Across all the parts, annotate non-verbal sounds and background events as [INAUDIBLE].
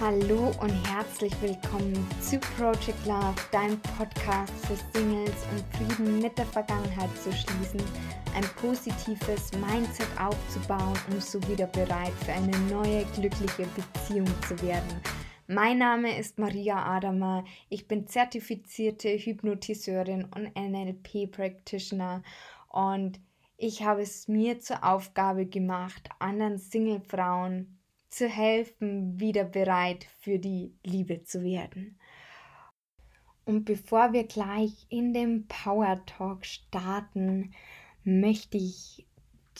Hallo und herzlich willkommen zu Project Love, deinem Podcast für Singles, um Frieden mit der Vergangenheit zu schließen, ein positives Mindset aufzubauen, um so wieder bereit für eine neue glückliche Beziehung zu werden. Mein Name ist Maria Adamer. Ich bin zertifizierte Hypnotiseurin und NLP Practitioner und ich habe es mir zur Aufgabe gemacht, anderen Singlefrauen zu helfen, wieder bereit für die Liebe zu werden. Und bevor wir gleich in den Power Talk starten, möchte ich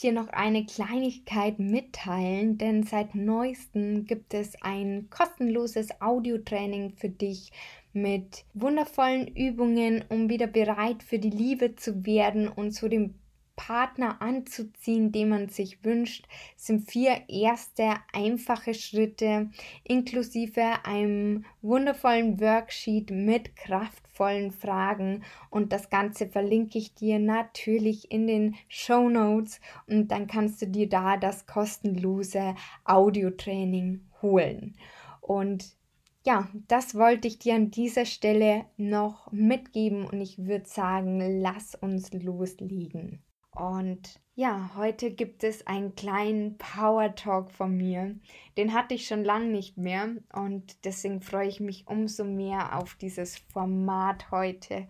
dir noch eine Kleinigkeit mitteilen, denn seit neuestem gibt es ein kostenloses Audiotraining für dich mit wundervollen Übungen, um wieder bereit für die Liebe zu werden und zu dem Partner anzuziehen, den man sich wünscht, sind vier erste einfache Schritte inklusive einem wundervollen Worksheet mit kraftvollen Fragen und das Ganze verlinke ich dir natürlich in den Show Notes und dann kannst du dir da das kostenlose Audiotraining holen. Und ja, das wollte ich dir an dieser Stelle noch mitgeben und ich würde sagen, lass uns loslegen. Und ja, heute gibt es einen kleinen Power Talk von mir. Den hatte ich schon lange nicht mehr und deswegen freue ich mich umso mehr auf dieses Format heute,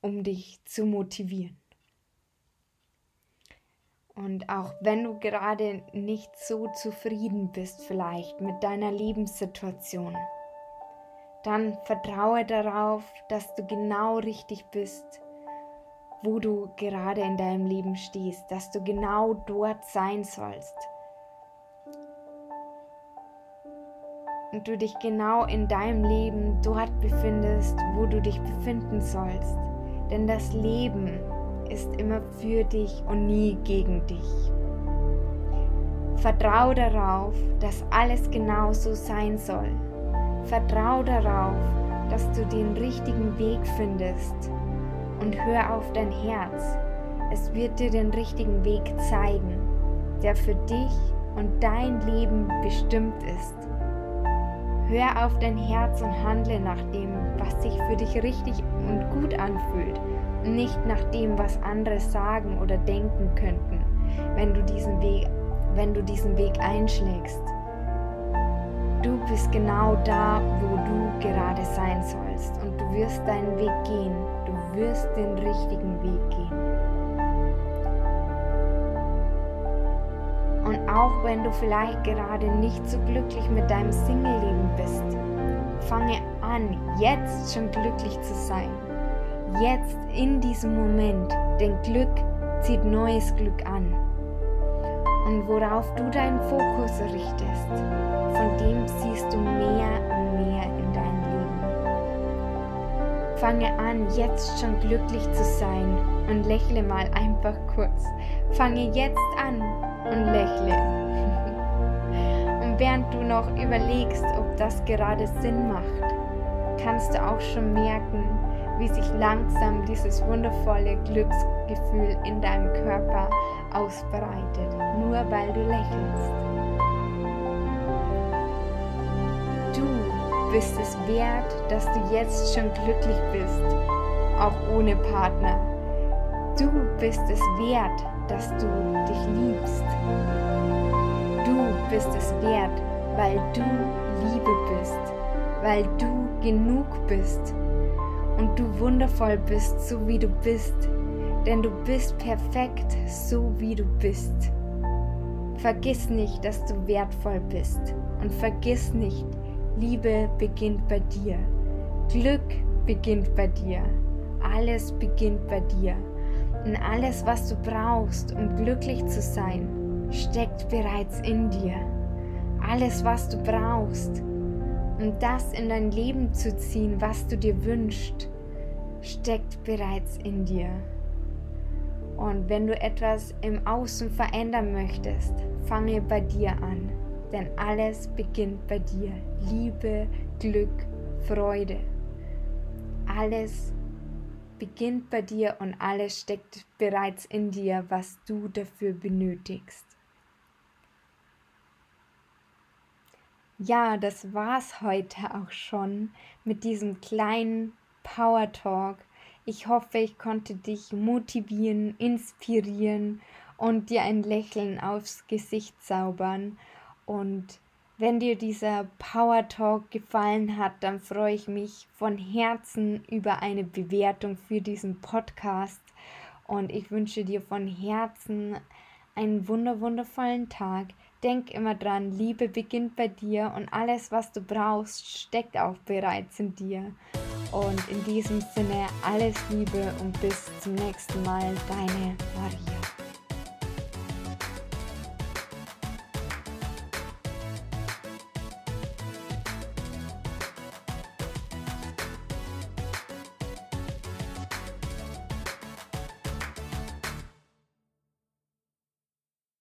um dich zu motivieren. Und auch wenn du gerade nicht so zufrieden bist vielleicht mit deiner Lebenssituation, dann vertraue darauf, dass du genau richtig bist wo du gerade in deinem Leben stehst, dass du genau dort sein sollst. Und du dich genau in deinem Leben dort befindest, wo du dich befinden sollst. Denn das Leben ist immer für dich und nie gegen dich. Vertrau darauf, dass alles genau so sein soll. Vertrau darauf, dass du den richtigen Weg findest und hör auf dein Herz. Es wird dir den richtigen Weg zeigen, der für dich und dein Leben bestimmt ist. Hör auf dein Herz und handle nach dem, was sich für dich richtig und gut anfühlt, nicht nach dem, was andere sagen oder denken könnten, wenn du diesen Weg, wenn du diesen Weg einschlägst. Du bist genau da, wo du gerade sein sollst und du wirst deinen Weg gehen. Wirst den richtigen Weg gehen. Und auch wenn du vielleicht gerade nicht so glücklich mit deinem Single-Leben bist, fange an, jetzt schon glücklich zu sein. Jetzt in diesem Moment, denn Glück zieht neues Glück an und worauf du deinen Fokus richtest, von dem siehst du mehr und mehr in. Fange an, jetzt schon glücklich zu sein und lächle mal einfach kurz. Fange jetzt an und lächle. [LAUGHS] und während du noch überlegst, ob das gerade Sinn macht, kannst du auch schon merken, wie sich langsam dieses wundervolle Glücksgefühl in deinem Körper ausbreitet, nur weil du lächelst. Du bist es wert, dass du jetzt schon glücklich bist, auch ohne Partner. Du bist es wert, dass du dich liebst. Du bist es wert, weil du Liebe bist, weil du genug bist und du wundervoll bist, so wie du bist, denn du bist perfekt, so wie du bist. Vergiss nicht, dass du wertvoll bist und vergiss nicht, Liebe beginnt bei dir. Glück beginnt bei dir. Alles beginnt bei dir. Und alles, was du brauchst, um glücklich zu sein, steckt bereits in dir. Alles, was du brauchst, um das in dein Leben zu ziehen, was du dir wünschst, steckt bereits in dir. Und wenn du etwas im Außen verändern möchtest, fange bei dir an. Denn alles beginnt bei dir. Liebe, Glück, Freude. Alles beginnt bei dir und alles steckt bereits in dir, was du dafür benötigst. ja, das war's heute auch schon mit diesem kleinen Power Talk. Ich hoffe, ich konnte dich motivieren, inspirieren und dir ein Lächeln aufs Gesicht zaubern. Und wenn dir dieser Power Talk gefallen hat, dann freue ich mich von Herzen über eine Bewertung für diesen Podcast. Und ich wünsche dir von Herzen einen wunderwundervollen Tag. Denk immer dran, Liebe beginnt bei dir und alles, was du brauchst, steckt auch bereits in dir. Und in diesem Sinne alles Liebe und bis zum nächsten Mal, deine Maria.